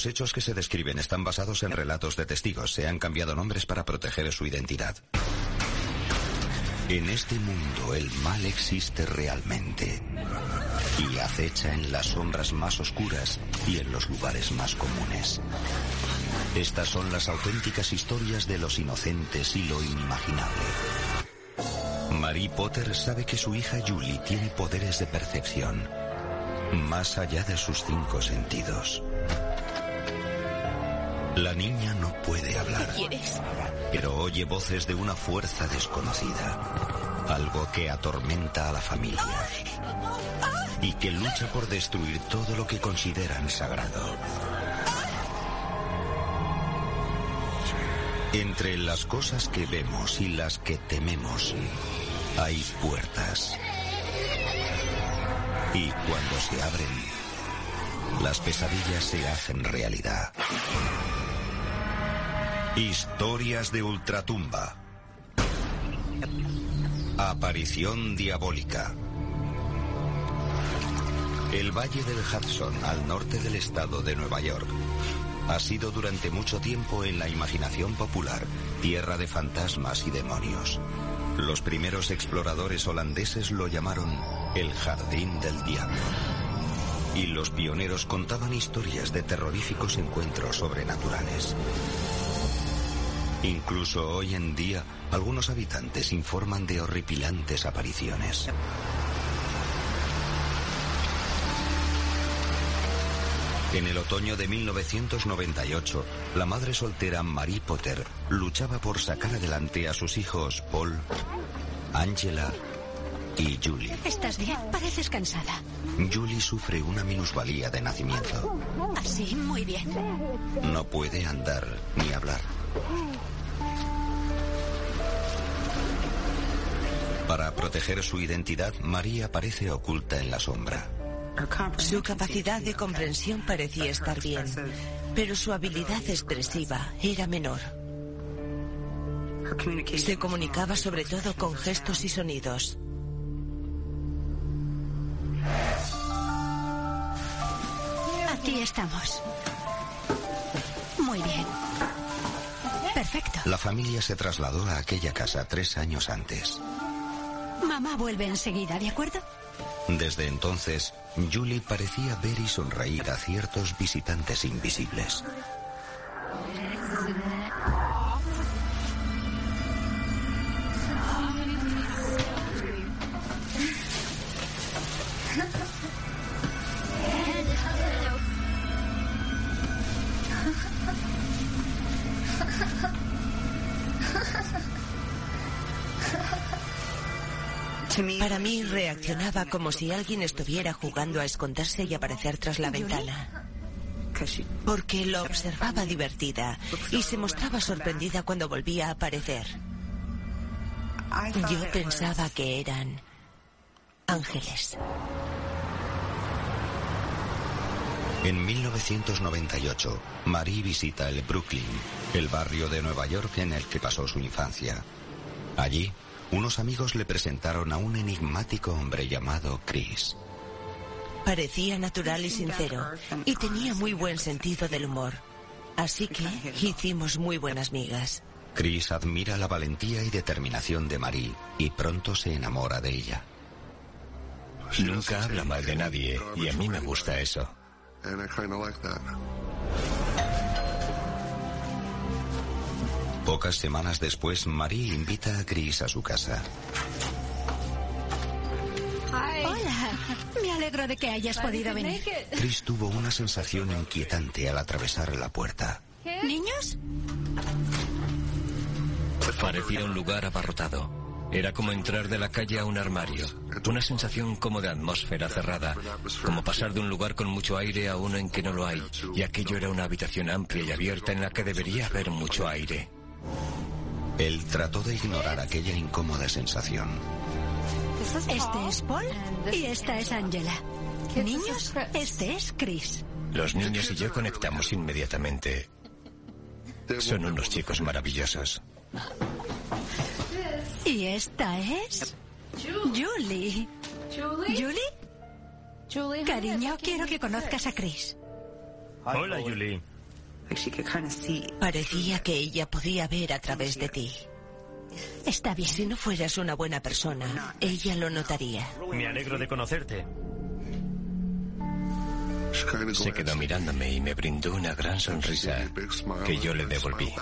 Los hechos que se describen están basados en relatos de testigos. Se han cambiado nombres para proteger su identidad. En este mundo el mal existe realmente y acecha en las sombras más oscuras y en los lugares más comunes. Estas son las auténticas historias de los inocentes y lo inimaginable. Mary Potter sabe que su hija Julie tiene poderes de percepción, más allá de sus cinco sentidos. La niña no puede hablar. ¿Quieres? Pero oye voces de una fuerza desconocida. Algo que atormenta a la familia. Y que lucha por destruir todo lo que consideran sagrado. Entre las cosas que vemos y las que tememos, hay puertas. Y cuando se abren, las pesadillas se hacen realidad. Historias de Ultratumba. Aparición diabólica. El Valle del Hudson, al norte del estado de Nueva York, ha sido durante mucho tiempo en la imaginación popular tierra de fantasmas y demonios. Los primeros exploradores holandeses lo llamaron el Jardín del Diablo. Y los pioneros contaban historias de terroríficos encuentros sobrenaturales. Incluso hoy en día, algunos habitantes informan de horripilantes apariciones. En el otoño de 1998, la madre soltera Marie Potter luchaba por sacar adelante a sus hijos Paul, Angela y Julie. ¿Estás bien? Pareces cansada. Julie sufre una minusvalía de nacimiento. Así, muy bien. No puede andar ni hablar. Para proteger su identidad, María parece oculta en la sombra. Su capacidad de comprensión parecía estar bien, pero su habilidad expresiva era menor. Se comunicaba sobre todo con gestos y sonidos. Aquí estamos. Muy bien. Perfecto. La familia se trasladó a aquella casa tres años antes. Mamá vuelve enseguida, ¿de acuerdo? Desde entonces, Julie parecía ver y sonreír a ciertos visitantes invisibles. Para mí reaccionaba como si alguien estuviera jugando a esconderse y aparecer tras la ventana. Porque lo observaba divertida y se mostraba sorprendida cuando volvía a aparecer. Yo pensaba que eran ángeles. En 1998, Marie visita el Brooklyn, el barrio de Nueva York en el que pasó su infancia. Allí, unos amigos le presentaron a un enigmático hombre llamado Chris. Parecía natural y sincero y tenía muy buen sentido del humor. Así que hicimos muy buenas migas. Chris admira la valentía y determinación de Marie y pronto se enamora de ella. Nunca habla mal de nadie y a mí me gusta eso. Pocas semanas después, Marie invita a Chris a su casa. Hola. Me alegro de que hayas podido venir. Chris tuvo una sensación inquietante al atravesar la puerta. ¿Niños? Parecía un lugar abarrotado. Era como entrar de la calle a un armario. Una sensación como de atmósfera cerrada. Como pasar de un lugar con mucho aire a uno en que no lo hay. Y aquello era una habitación amplia y abierta en la que debería haber mucho aire. Él trató de ignorar aquella incómoda sensación. Este es Paul y esta es Angela. Niños, este es Chris. Los niños y yo conectamos inmediatamente. Son unos chicos maravillosos. Y esta es Julie. ¿Julie? Cariño, quiero que conozcas a Chris. Hola, Julie. Parecía que ella podía ver a través de ti. Está bien. Si no fueras una buena persona, ella lo notaría. Me alegro de conocerte. Se quedó mirándome y me brindó una gran sonrisa que yo le devolví.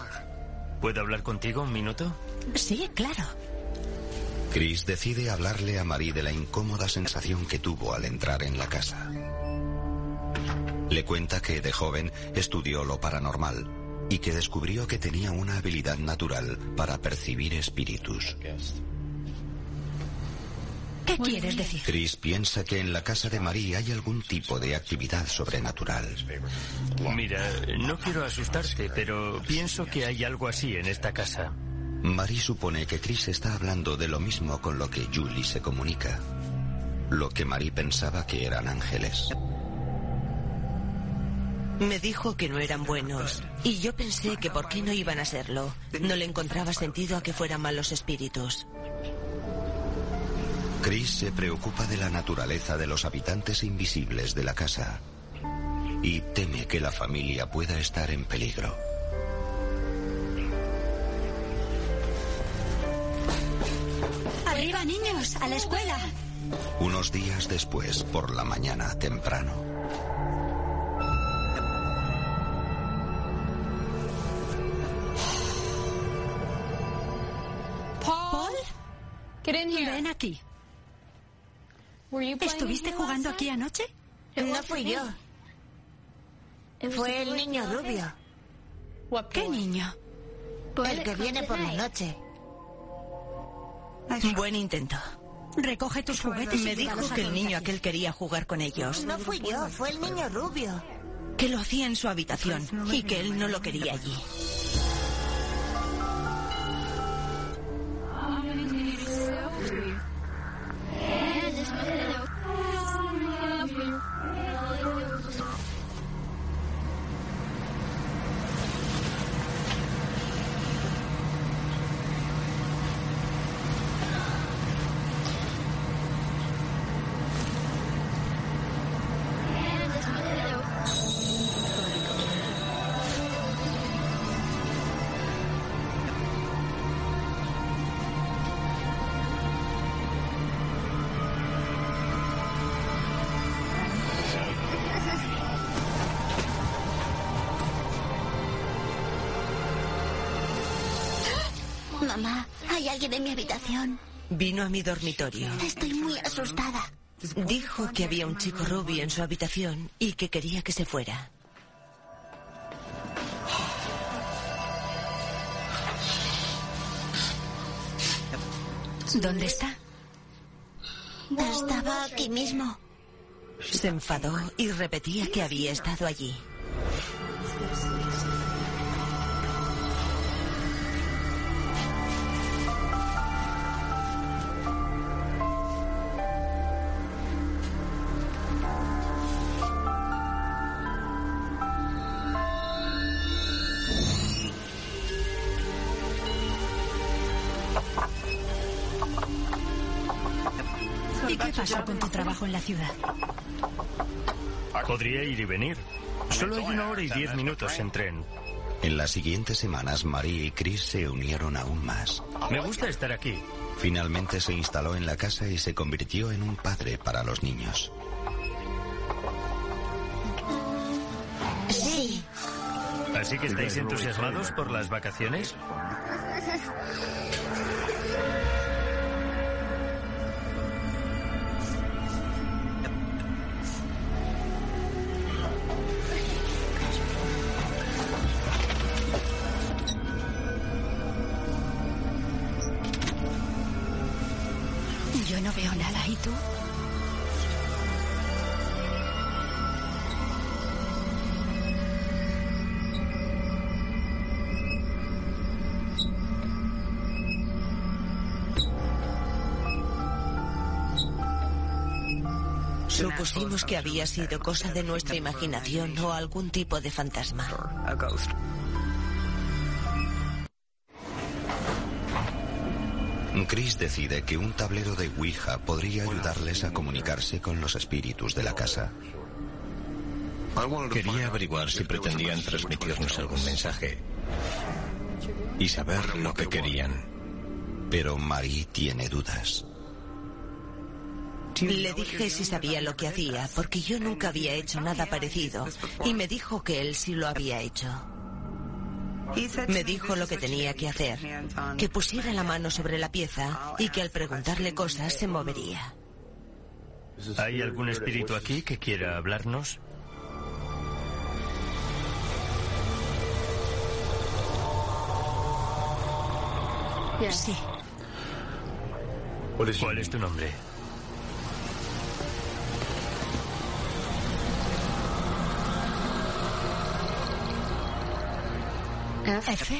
¿Puedo hablar contigo un minuto? Sí, claro. Chris decide hablarle a Marie de la incómoda sensación que tuvo al entrar en la casa. Le cuenta que de joven estudió lo paranormal y que descubrió que tenía una habilidad natural para percibir espíritus. ¿Qué quieres decir? Chris piensa que en la casa de Marie hay algún tipo de actividad sobrenatural. Mira, no quiero asustarte, pero pienso que hay algo así en esta casa. Marie supone que Chris está hablando de lo mismo con lo que Julie se comunica. Lo que Marie pensaba que eran ángeles. Me dijo que no eran buenos y yo pensé que por qué no iban a serlo. No le encontraba sentido a que fueran malos espíritus. Chris se preocupa de la naturaleza de los habitantes invisibles de la casa y teme que la familia pueda estar en peligro. Arriba, niños, a la escuela. Unos días después, por la mañana temprano, ven aquí. ¿Estuviste jugando aquí anoche? No fui yo. Fue el niño rubio. ¿Qué niño? El que viene por la noche. Buen intento. Recoge tus juguetes. Me dijo que el niño aquel quería jugar con ellos. No fui yo, fue el niño rubio. Que lo hacía en su habitación y que él no lo quería allí. Mamá, mi habitación. Vino a mi dormitorio. Estoy muy asustada. Dijo que había un chico rubio en su habitación y que quería que se fuera. ¿Dónde está? Estaba aquí mismo. Se enfadó y repetía que había estado allí. Pasó con tu trabajo en la ciudad? Podría ir y venir. Solo hay una hora y diez minutos en tren. En las siguientes semanas, Marie y Chris se unieron aún más. Me gusta estar aquí. Finalmente se instaló en la casa y se convirtió en un padre para los niños. Sí. Así que estáis entusiasmados por las vacaciones. Supusimos que había sido cosa de nuestra imaginación o algún tipo de fantasma. Chris decide que un tablero de Ouija podría ayudarles a comunicarse con los espíritus de la casa. Quería averiguar si pretendían transmitirnos algún mensaje y saber lo que querían. Pero Marie tiene dudas. Le dije si sabía lo que hacía, porque yo nunca había hecho nada parecido, y me dijo que él sí lo había hecho. Me dijo lo que tenía que hacer, que pusiera la mano sobre la pieza y que al preguntarle cosas se movería. ¿Hay algún espíritu aquí que quiera hablarnos? Sí. ¿Cuál es tu nombre? F.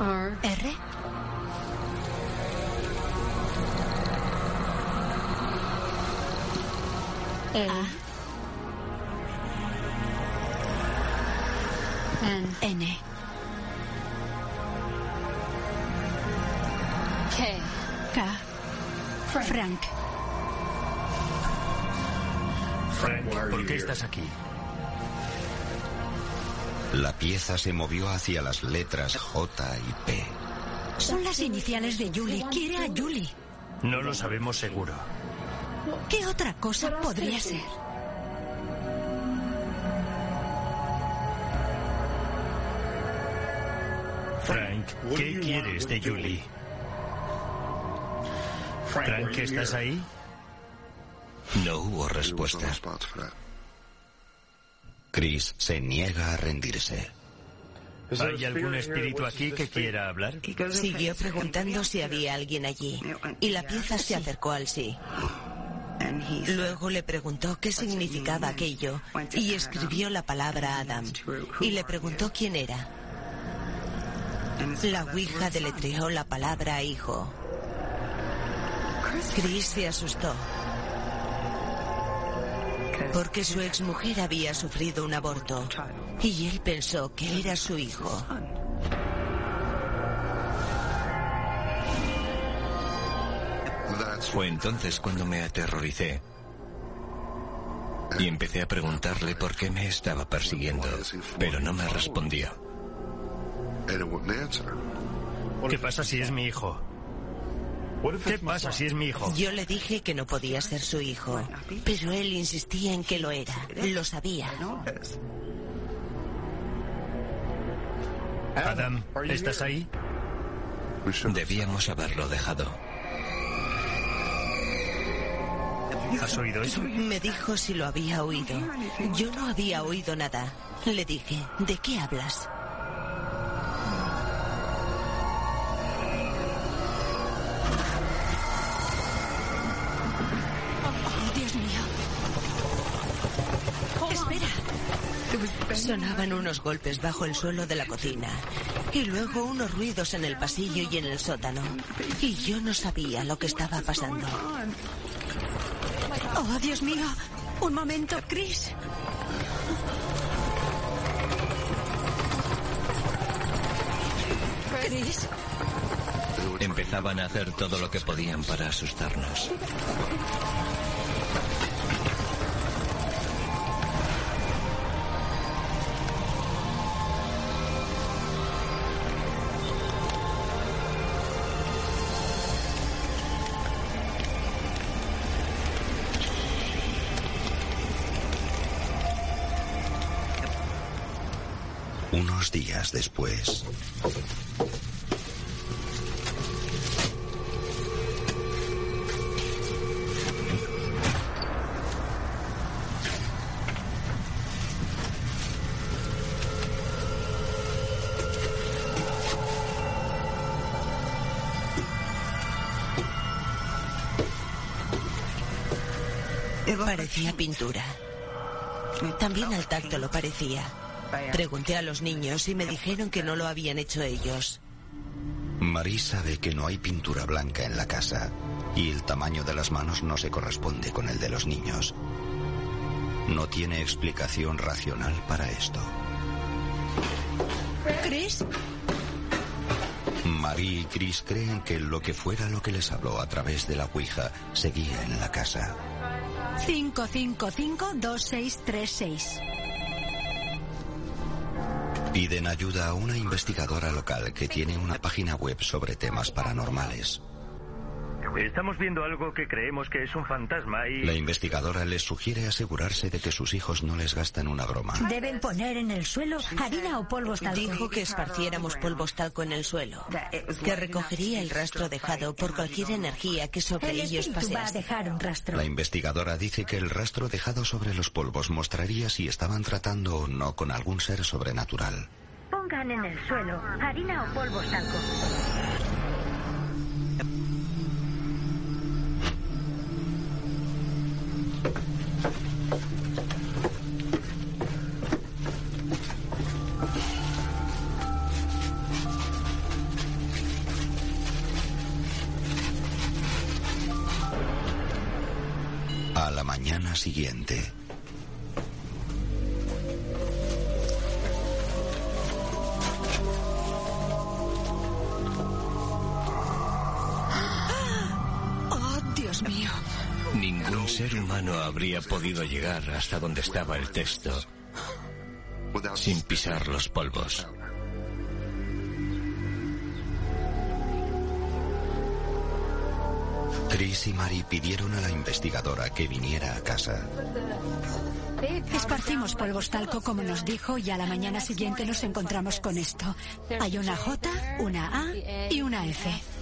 R. A. N. K. Frank. Frank, ¿por qué estás aquí? La pieza se movió hacia las letras J y P. Son las iniciales de Julie. Quiere a Julie. No lo sabemos seguro. ¿Qué otra cosa podría ser? Frank, ¿qué quieres de Julie? Frank, ¿estás ahí? No hubo respuesta. Chris se niega a rendirse. ¿Hay algún espíritu aquí que quiera hablar? Siguió preguntando si había alguien allí, y la pieza se acercó al sí. Luego le preguntó qué significaba aquello y escribió la palabra Adam. Y le preguntó quién era. La Ouija deletreó la palabra hijo. Chris se asustó. Porque su exmujer había sufrido un aborto y él pensó que era su hijo. Fue entonces cuando me aterroricé y empecé a preguntarle por qué me estaba persiguiendo, pero no me respondió. ¿Qué pasa si es mi hijo? ¿Qué pasa si es mi hijo? Yo le dije que no podía ser su hijo, pero él insistía en que lo era. Lo sabía. Adam, ¿estás ahí? Debíamos haberlo dejado. ¿Has oído eso? Me dijo si lo había oído. Yo no había oído nada. Le dije, ¿de qué hablas? Sonaban unos golpes bajo el suelo de la cocina y luego unos ruidos en el pasillo y en el sótano. Y yo no sabía lo que estaba pasando. Oh, Dios mío. Un momento, Chris. Chris. Empezaban a hacer todo lo que podían para asustarnos. Unos días después, Parecía pintura. También al tacto lo parecía. Pregunté a los niños y me dijeron que no lo habían hecho ellos. Marie sabe que no hay pintura blanca en la casa y el tamaño de las manos no se corresponde con el de los niños. No tiene explicación racional para esto. Chris. Marie y Chris creen que lo que fuera lo que les habló a través de la Ouija seguía en la casa. 555-2636. Piden ayuda a una investigadora local que tiene una página web sobre temas paranormales. Estamos viendo algo que creemos que es un fantasma y... La investigadora les sugiere asegurarse de que sus hijos no les gastan una broma. Deben poner en el suelo harina o polvos talco. Dijo que esparciéramos polvos talco en el suelo, que recogería el rastro dejado por cualquier energía que sobre El ellos espíritu va a pasease. dejar un rastro. La investigadora dice que el rastro dejado sobre los polvos mostraría si estaban tratando o no con algún ser sobrenatural. Pongan en el suelo harina o polvos talco. Podido llegar hasta donde estaba el texto sin pisar los polvos. Chris y Mary pidieron a la investigadora que viniera a casa. Esparcimos polvos talco como nos dijo y a la mañana siguiente nos encontramos con esto. Hay una J, una A y una F.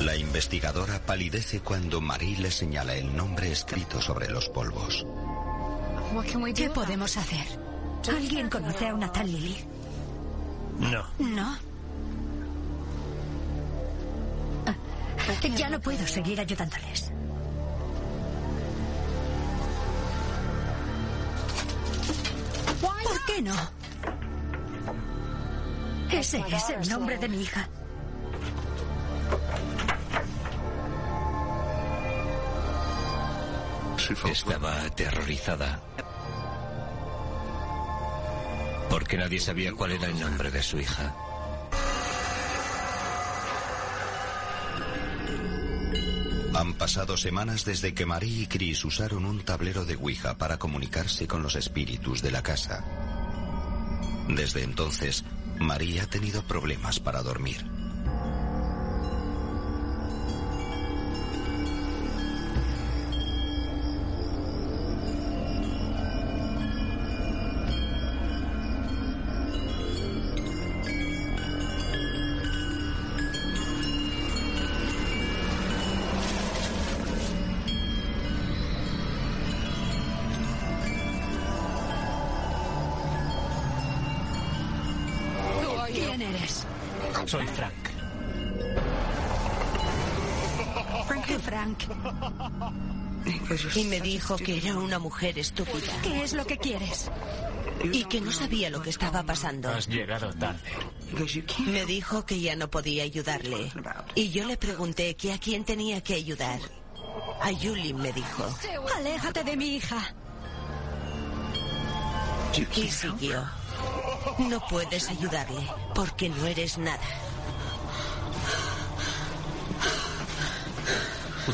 La investigadora palidece cuando Marie le señala el nombre escrito sobre los polvos. ¿Qué podemos hacer? ¿Alguien conoce a una tal Lily? No. No. Ya no puedo seguir ayudándoles. ¿Por qué no? Ese es el nombre de mi hija. Estaba aterrorizada. Porque nadie sabía cuál era el nombre de su hija. Han pasado semanas desde que Marie y Chris usaron un tablero de Ouija para comunicarse con los espíritus de la casa. Desde entonces, Marie ha tenido problemas para dormir. Dijo que era una mujer estúpida ¿Qué es lo que quieres? y que no sabía lo que estaba pasando. Has llegado tarde. Me dijo que ya no podía ayudarle. Y yo le pregunté que a quién tenía que ayudar. A Yuli me dijo. Aléjate de mi hija. Y siguió. No puedes ayudarle porque no eres nada.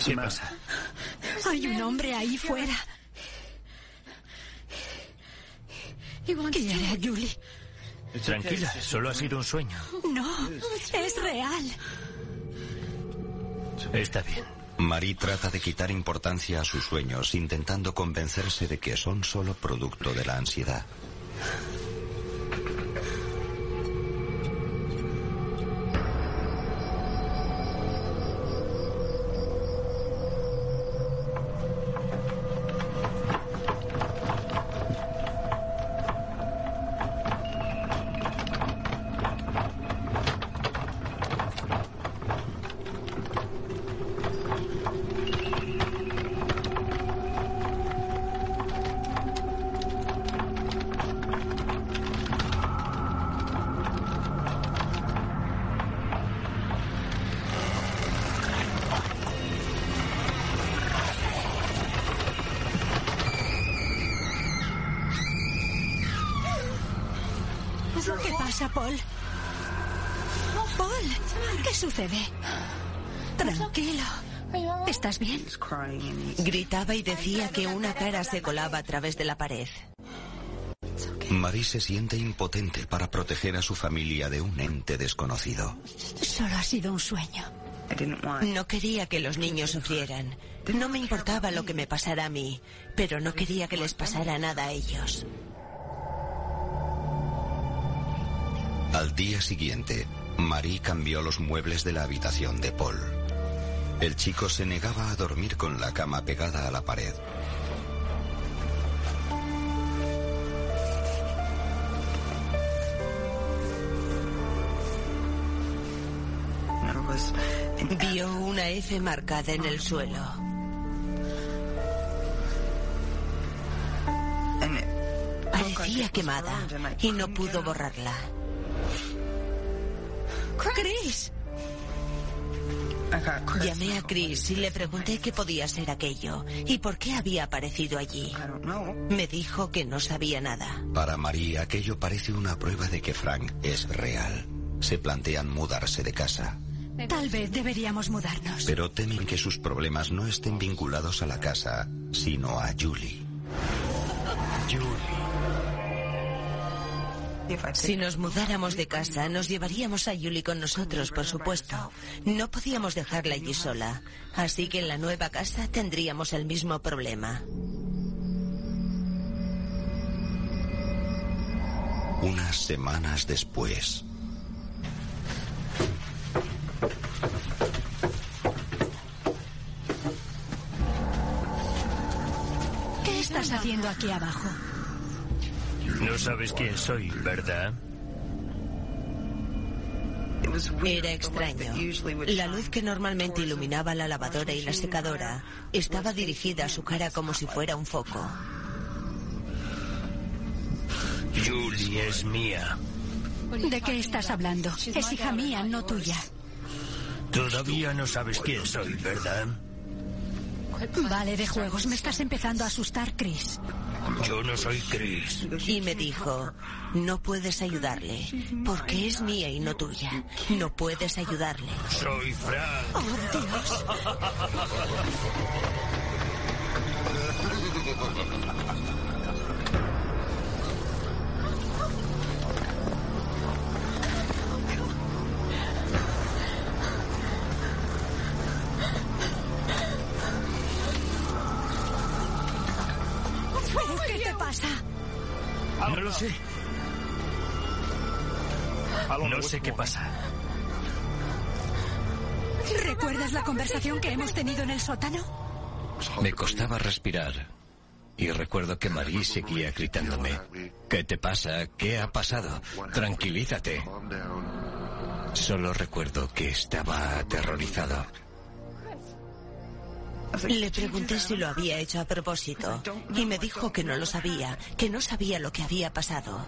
¿Qué pasa? Hay un hombre ahí fuera. Quiere a Julie. Tranquila, solo ha sido un sueño. No, es real. Está bien. Marie trata de quitar importancia a sus sueños, intentando convencerse de que son solo producto de la ansiedad. Pasa, Paul? Paul, ¿qué sucede? Tranquilo. ¿Estás bien? Gritaba y decía que una cara se colaba a través de la pared. Marie se siente impotente para proteger a su familia de un ente desconocido. Solo ha sido un sueño. No quería que los niños sufrieran. No me importaba lo que me pasara a mí, pero no quería que les pasara nada a ellos. Al día siguiente, Marie cambió los muebles de la habitación de Paul. El chico se negaba a dormir con la cama pegada a la pared. Vio una F marcada en el suelo. Parecía quemada y no pudo borrarla. ¡Chris! Llamé a Chris y le pregunté qué podía ser aquello y por qué había aparecido allí. Me dijo que no sabía nada. Para Marie, aquello parece una prueba de que Frank es real. Se plantean mudarse de casa. Tal vez deberíamos mudarnos. Pero temen que sus problemas no estén vinculados a la casa, sino a Julie. Julie. Si nos mudáramos de casa, nos llevaríamos a Julie con nosotros, por supuesto. No podíamos dejarla allí sola. Así que en la nueva casa tendríamos el mismo problema. Unas semanas después. ¿Qué estás haciendo aquí abajo? No sabes quién soy, ¿verdad? Era extraño. La luz que normalmente iluminaba la lavadora y la secadora estaba dirigida a su cara como si fuera un foco. Julie es mía. ¿De qué estás hablando? Es hija mía, no tuya. Todavía no sabes quién soy, ¿verdad? Vale, de juegos. Me estás empezando a asustar, Chris. Yo no soy Chris. Y me dijo, no puedes ayudarle, porque es mía y no tuya. No puedes ayudarle. Soy Frank. ¡Oh, Dios! sé. No sé qué pasa. ¿Recuerdas la conversación que hemos tenido en el sótano? Me costaba respirar. Y recuerdo que Marie seguía gritándome. ¿Qué te pasa? ¿Qué ha pasado? Tranquilízate. Solo recuerdo que estaba aterrorizado. Le pregunté si lo había hecho a propósito y me dijo que no lo sabía, que no sabía lo que había pasado.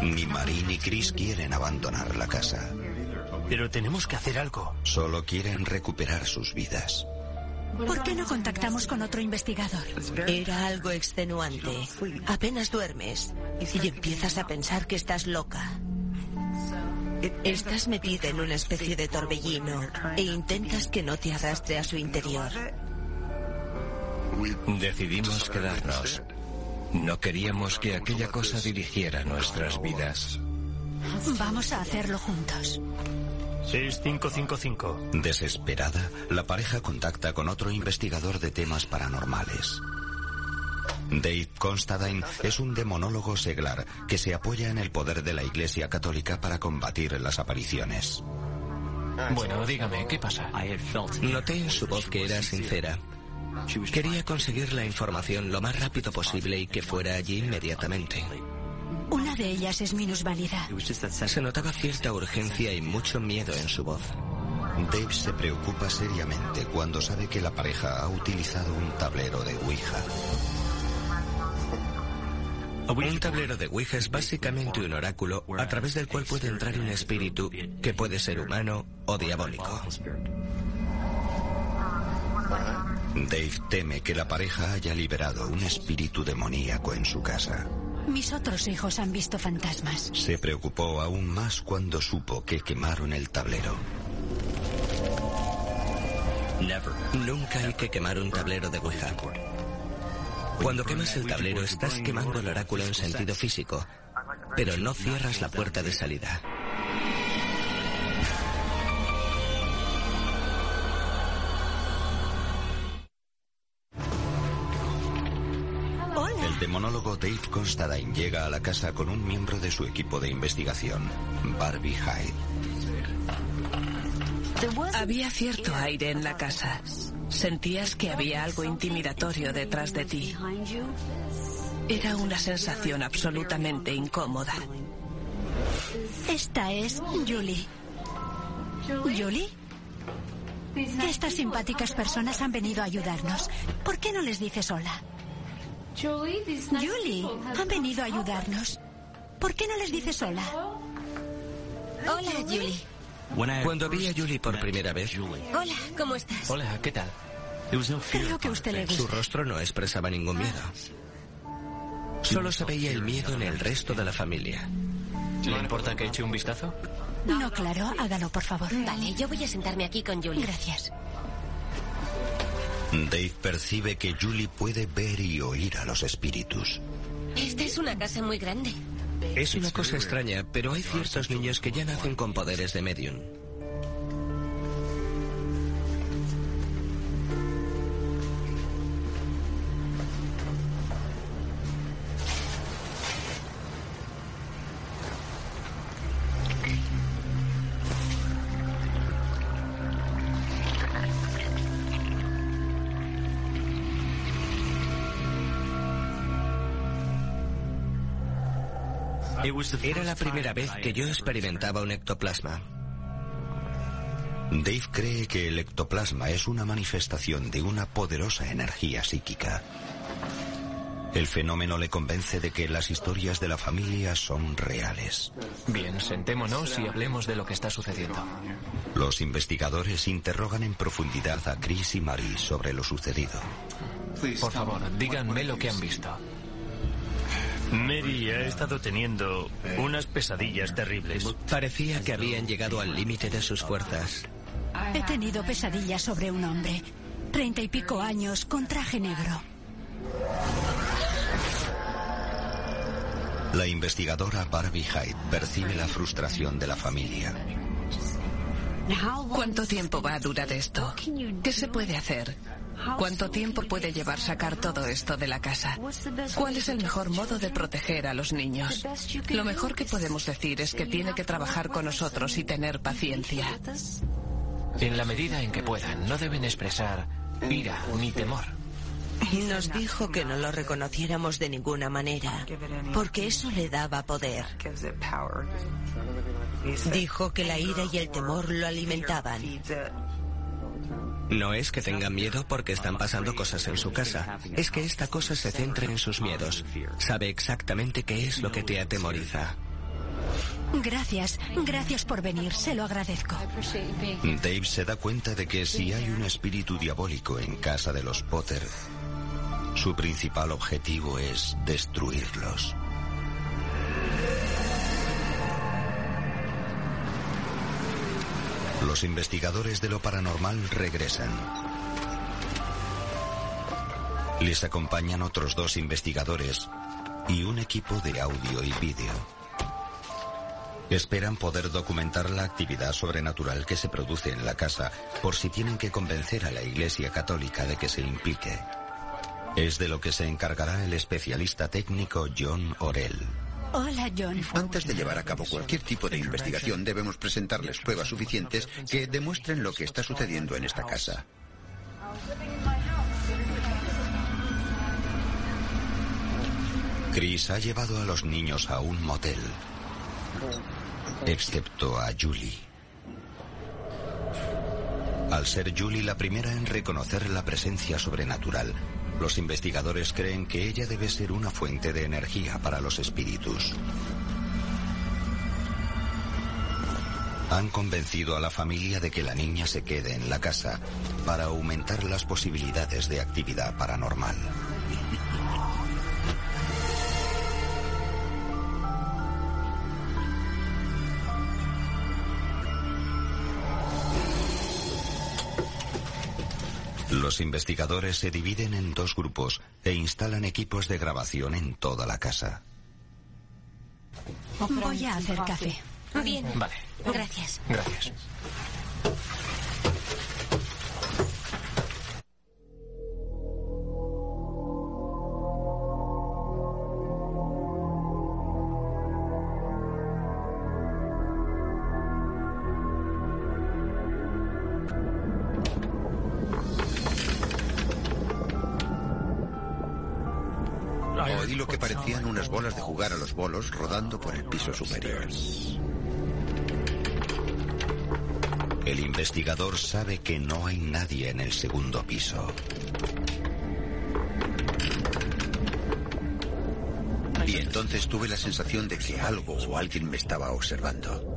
Ni Marie ni Chris quieren abandonar la casa. Pero tenemos que hacer algo. Solo quieren recuperar sus vidas. ¿Por qué no contactamos con otro investigador? Era algo extenuante. Apenas duermes y empiezas a pensar que estás loca. Estás metida en una especie de torbellino e intentas que no te arrastre a su interior. Decidimos quedarnos. No queríamos que aquella cosa dirigiera nuestras vidas. Vamos a hacerlo juntos. Es 555. Desesperada, la pareja contacta con otro investigador de temas paranormales. Dave Constantine es un demonólogo seglar que se apoya en el poder de la Iglesia Católica para combatir las apariciones. Bueno, dígame, ¿qué pasa? Noté en su voz que era sincera. Quería conseguir la información lo más rápido posible y que fuera allí inmediatamente. Una de ellas es minusválida. Se notaba cierta urgencia y mucho miedo en su voz. Dave se preocupa seriamente cuando sabe que la pareja ha utilizado un tablero de Ouija. Un tablero de Ouija es básicamente un oráculo a través del cual puede entrar un espíritu que puede ser humano o diabólico. Dave teme que la pareja haya liberado un espíritu demoníaco en su casa. Mis otros hijos han visto fantasmas. Se preocupó aún más cuando supo que quemaron el tablero. Nunca hay que quemar un tablero de Ouija. Cuando quemas el tablero estás quemando el oráculo en sentido físico, pero no cierras la puerta de salida. El demonólogo Dave Constantine llega a la casa con un miembro de su equipo de investigación, Barbie Hyde. Había cierto aire en la casa. Sentías que había algo intimidatorio detrás de ti. Era una sensación absolutamente incómoda. Esta es Julie. ¿Julie? Estas simpáticas personas han venido a ayudarnos. ¿Por qué no les dices hola? Julie, han venido a ayudarnos. ¿Por qué no les dices hola? Hola, Julie. Cuando vi a Julie por primera vez, Hola, ¿cómo estás? Hola, ¿qué tal? Creo que usted le su gusta. rostro no expresaba ningún miedo. Solo se veía el miedo en el resto de la familia. ¿Le importa que eche un vistazo? No, claro, hágalo, por favor. Vale, yo voy a sentarme aquí con Julie. Gracias. Dave percibe que Julie puede ver y oír a los espíritus. Esta es una casa muy grande. Es una cosa extraña, pero hay ciertos niños que ya nacen con poderes de medium. Era la primera vez que yo experimentaba un ectoplasma. Dave cree que el ectoplasma es una manifestación de una poderosa energía psíquica. El fenómeno le convence de que las historias de la familia son reales. Bien, sentémonos y hablemos de lo que está sucediendo. Los investigadores interrogan en profundidad a Chris y Marie sobre lo sucedido. Por favor, díganme lo que han visto. Mary ha estado teniendo unas pesadillas terribles. Parecía que habían llegado al límite de sus fuerzas. He tenido pesadillas sobre un hombre. Treinta y pico años, con traje negro. La investigadora Barbie Hyde percibe la frustración de la familia. ¿Cuánto tiempo va a durar esto? ¿Qué se puede hacer? ¿Cuánto tiempo puede llevar sacar todo esto de la casa? ¿Cuál es el mejor modo de proteger a los niños? Lo mejor que podemos decir es que tiene que trabajar con nosotros y tener paciencia. En la medida en que puedan, no deben expresar ira ni temor. Nos dijo que no lo reconociéramos de ninguna manera, porque eso le daba poder. Dijo que la ira y el temor lo alimentaban. No es que tengan miedo porque están pasando cosas en su casa, es que esta cosa se centra en sus miedos. Sabe exactamente qué es lo que te atemoriza. Gracias, gracias por venir, se lo agradezco. Dave se da cuenta de que si hay un espíritu diabólico en casa de los Potter, su principal objetivo es destruirlos. Los investigadores de lo paranormal regresan. Les acompañan otros dos investigadores y un equipo de audio y vídeo. Esperan poder documentar la actividad sobrenatural que se produce en la casa por si tienen que convencer a la Iglesia Católica de que se implique. Es de lo que se encargará el especialista técnico John Orell. Hola, John. Antes de llevar a cabo cualquier tipo de investigación debemos presentarles pruebas suficientes que demuestren lo que está sucediendo en esta casa. Chris ha llevado a los niños a un motel, excepto a Julie. Al ser Julie la primera en reconocer la presencia sobrenatural, los investigadores creen que ella debe ser una fuente de energía para los espíritus. Han convencido a la familia de que la niña se quede en la casa para aumentar las posibilidades de actividad paranormal. Los investigadores se dividen en dos grupos e instalan equipos de grabación en toda la casa. Voy a hacer café. Bien. Vale. Gracias. Gracias. Bolos rodando por el piso superior. El investigador sabe que no hay nadie en el segundo piso. Y entonces tuve la sensación de que algo o alguien me estaba observando.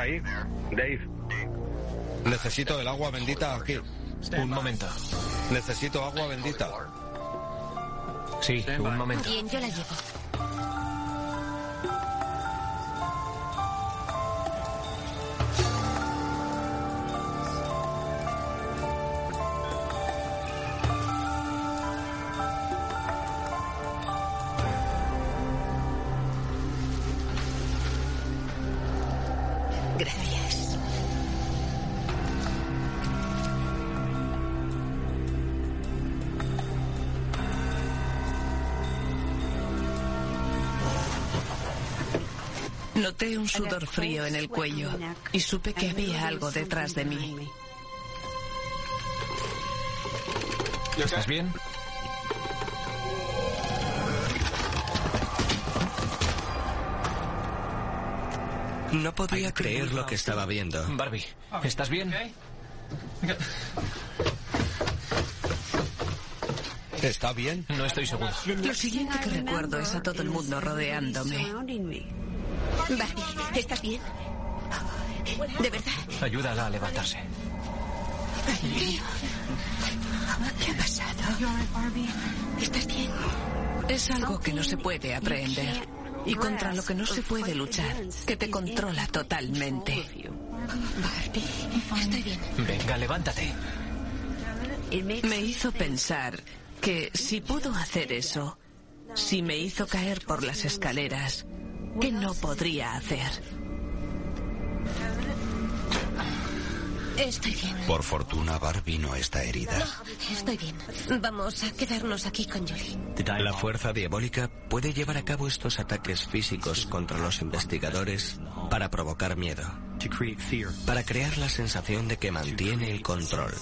Ahí? Dave. Necesito el agua bendita aquí. Un momento. Necesito agua bendita. Sí, un momento. Bien, yo la llevo. Noté un sudor frío en el cuello y supe que había algo detrás de mí. ¿Estás bien? No podía creer lo que estaba viendo. Barbie, ¿estás bien? ¿Está bien? No estoy seguro. Lo siguiente que recuerdo es a todo el mundo rodeándome. Barbie, ¿estás bien? ¿De verdad? Ayúdala a levantarse. ¿Qué ha pasado? ¿Estás bien? Es algo que no se puede aprender y contra lo que no se puede luchar, que te controla totalmente. Barbie, estoy bien. Venga, levántate. Me hizo pensar que si pudo hacer eso, si me hizo caer por las escaleras, ¿qué no podría hacer? Estoy bien. Por fortuna, Barbie no está herida. Estoy bien. Vamos a quedarnos aquí con Julie. La fuerza diabólica puede llevar a cabo estos ataques físicos contra los investigadores para provocar miedo, para crear la sensación de que mantiene el control,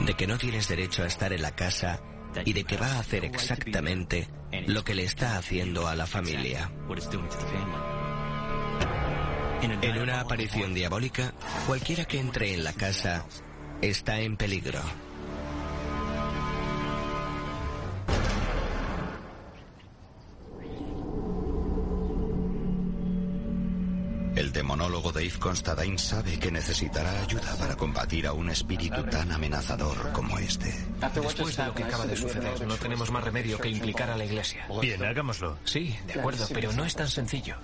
de que no tienes derecho a estar en la casa y de que va a hacer exactamente lo que le está haciendo a la familia. En una aparición diabólica, cualquiera que entre en la casa está en peligro. El demonólogo Dave Constantine sabe que necesitará ayuda para combatir a un espíritu tan amenazador como este. Después de lo que acaba de suceder, no tenemos más remedio que implicar a la iglesia. Bien, hagámoslo. Sí, de acuerdo, pero no es tan sencillo.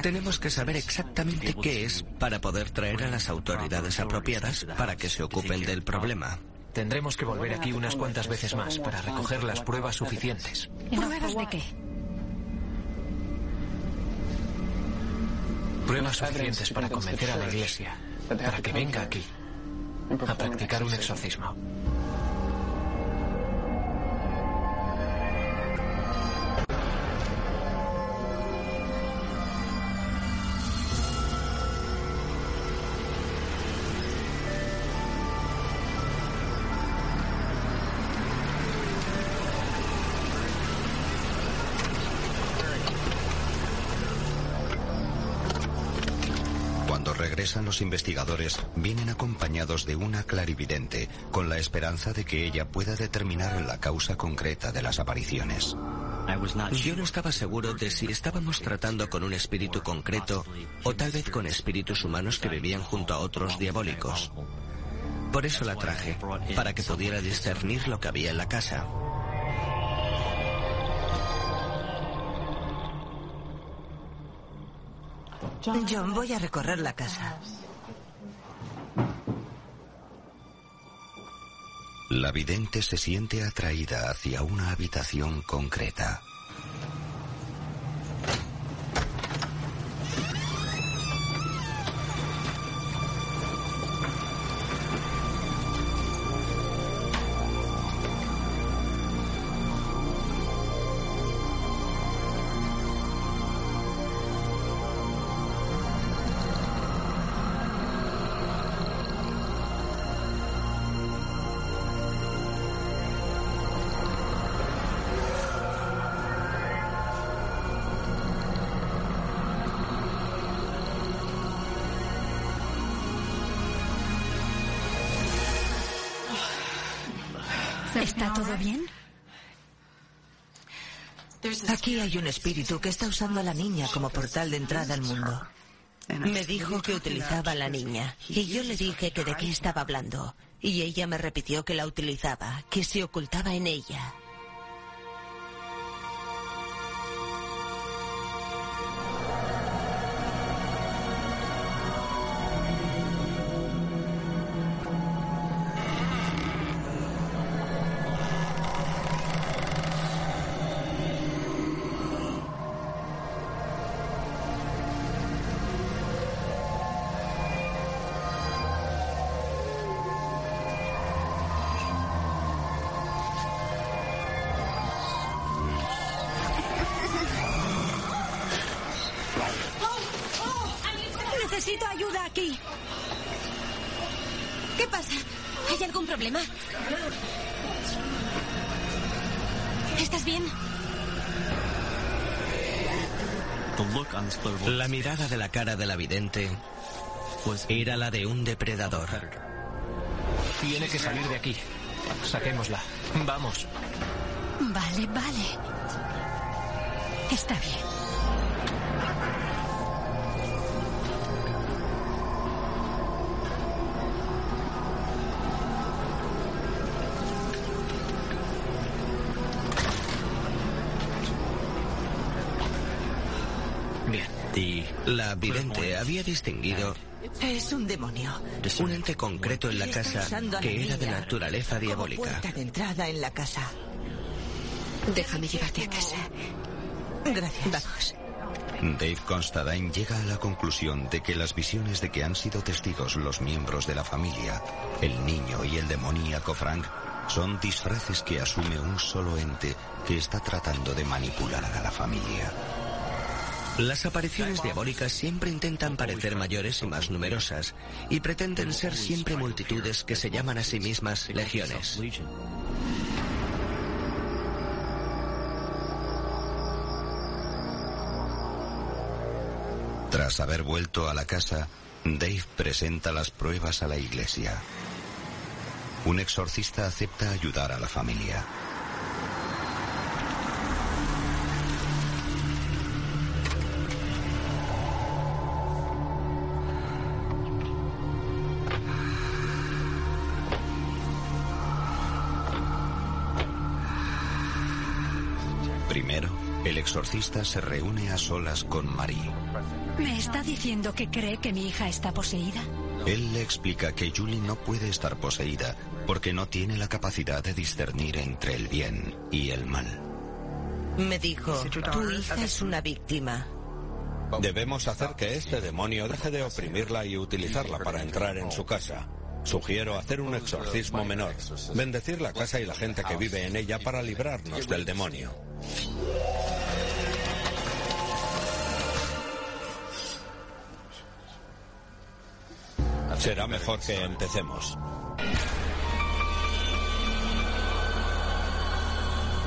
Tenemos que saber exactamente qué es para poder traer a las autoridades apropiadas para que se ocupen del problema. Tendremos que volver aquí unas cuantas veces más para recoger las pruebas suficientes. ¿Pruebas de qué? Pruebas suficientes para convencer a la iglesia, para que venga aquí a practicar un exorcismo. Los investigadores, vienen acompañados de una clarividente, con la esperanza de que ella pueda determinar la causa concreta de las apariciones. Yo no estaba seguro de si estábamos tratando con un espíritu concreto o tal vez con espíritus humanos que vivían junto a otros diabólicos. Por eso la traje, para que pudiera discernir lo que había en la casa. John, voy a recorrer la casa. La vidente se siente atraída hacia una habitación concreta. ¿Está todo bien? Aquí hay un espíritu que está usando a la niña como portal de entrada al mundo. Me dijo que utilizaba a la niña y yo le dije que de qué estaba hablando. Y ella me repitió que la utilizaba, que se ocultaba en ella. Necesito ayuda aquí. ¿Qué pasa? ¿Hay algún problema? ¿Estás bien? La mirada de la cara de la vidente era la de un depredador. Tiene que salir de aquí. Saquémosla. Vamos. Vale, vale. Está bien. Vidente había distinguido Es un demonio. un ente concreto en la casa que era de naturaleza diabólica. puerta de entrada en la casa. Déjame llevarte a casa. Gracias. Vamos. Dave Constantine llega a la conclusión de que las visiones de que han sido testigos los miembros de la familia, el niño y el demoníaco Frank, son disfraces que asume un solo ente que está tratando de manipular a la familia. Las apariciones diabólicas siempre intentan parecer mayores y más numerosas, y pretenden ser siempre multitudes que se llaman a sí mismas legiones. Tras haber vuelto a la casa, Dave presenta las pruebas a la iglesia. Un exorcista acepta ayudar a la familia. Exorcista se reúne a solas con Marie. ¿Me está diciendo que cree que mi hija está poseída? Él le explica que Julie no puede estar poseída porque no tiene la capacidad de discernir entre el bien y el mal. Me dijo, tu hija es una víctima. Debemos hacer que este demonio deje de oprimirla y utilizarla para entrar en su casa. Sugiero hacer un exorcismo menor, bendecir la casa y la gente que vive en ella para librarnos del demonio. Será mejor que empecemos.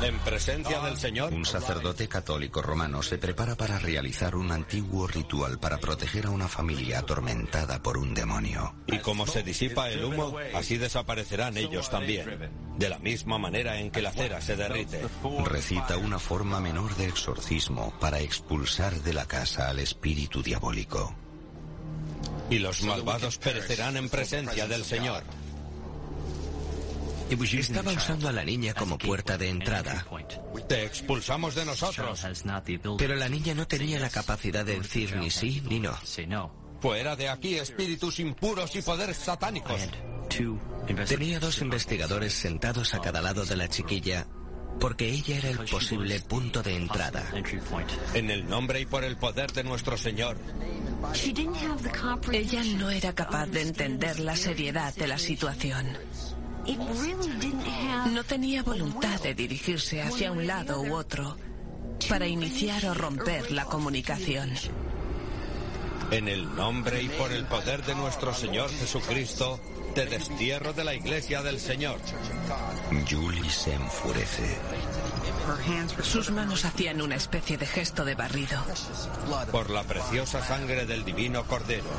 En presencia del Señor. Un sacerdote católico romano se prepara para realizar un antiguo ritual para proteger a una familia atormentada por un demonio. Y como se disipa el humo, así desaparecerán ellos también. De la misma manera en que la cera se derrite. Recita una forma menor de exorcismo para expulsar de la casa al espíritu diabólico. Y los malvados perecerán en presencia del Señor. Estaba usando a la niña como puerta de entrada. Te expulsamos de nosotros. Pero la niña no tenía la capacidad de decir ni sí ni no. Fuera de aquí, espíritus impuros y poderes satánicos. Tenía dos investigadores sentados a cada lado de la chiquilla porque ella era el posible punto de entrada. En el nombre y por el poder de nuestro Señor. Ella no era capaz de entender la seriedad de la situación. No tenía voluntad de dirigirse hacia un lado u otro para iniciar o romper la comunicación. En el nombre y por el poder de nuestro Señor Jesucristo, te destierro de la iglesia del Señor. Julie se enfurece. Sus manos hacían una especie de gesto de barrido. Por la preciosa sangre del divino Cordero.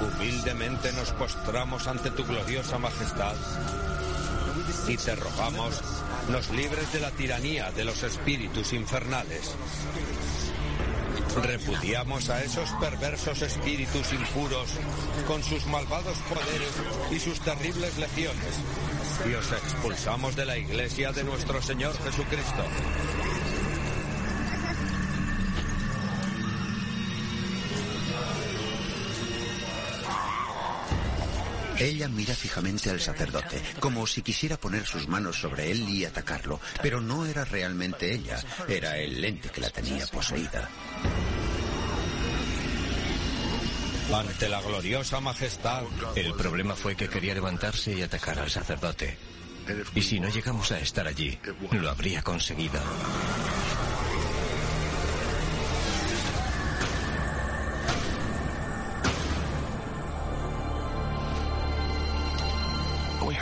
Humildemente nos postramos ante tu gloriosa majestad y te rogamos nos libres de la tiranía de los espíritus infernales. Repudiamos a esos perversos espíritus impuros con sus malvados poderes y sus terribles legiones y os expulsamos de la iglesia de nuestro Señor Jesucristo. Ella mira fijamente al sacerdote, como si quisiera poner sus manos sobre él y atacarlo, pero no era realmente ella, era el lente que la tenía poseída. Ante la gloriosa majestad. El problema fue que quería levantarse y atacar al sacerdote. Y si no llegamos a estar allí, lo habría conseguido.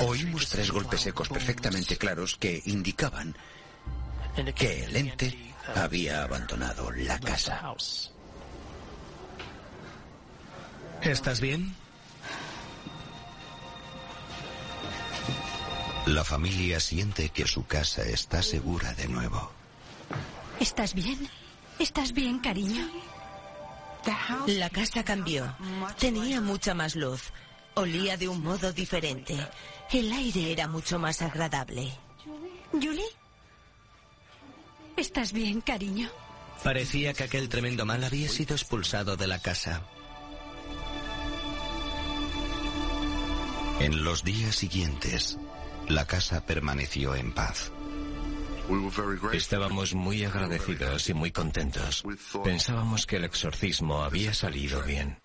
Oímos tres golpes secos perfectamente claros que indicaban que el ente había abandonado la casa. ¿Estás bien? La familia siente que su casa está segura de nuevo. ¿Estás bien? ¿Estás bien, cariño? La casa cambió. Tenía mucha más luz. Olía de un modo diferente. El aire era mucho más agradable. ¿Julie? ¿Estás bien, cariño? Parecía que aquel tremendo mal había sido expulsado de la casa. En los días siguientes, la casa permaneció en paz. Estábamos muy agradecidos y muy contentos. Pensábamos que el exorcismo había salido bien.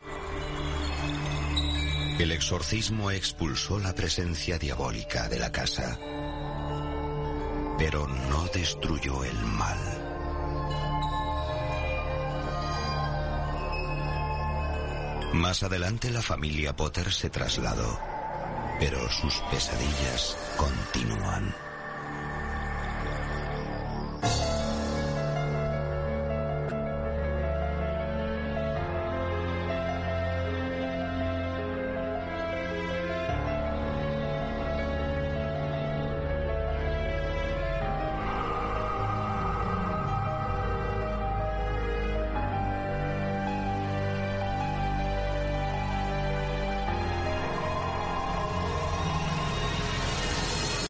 El exorcismo expulsó la presencia diabólica de la casa, pero no destruyó el mal. Más adelante la familia Potter se trasladó, pero sus pesadillas continúan.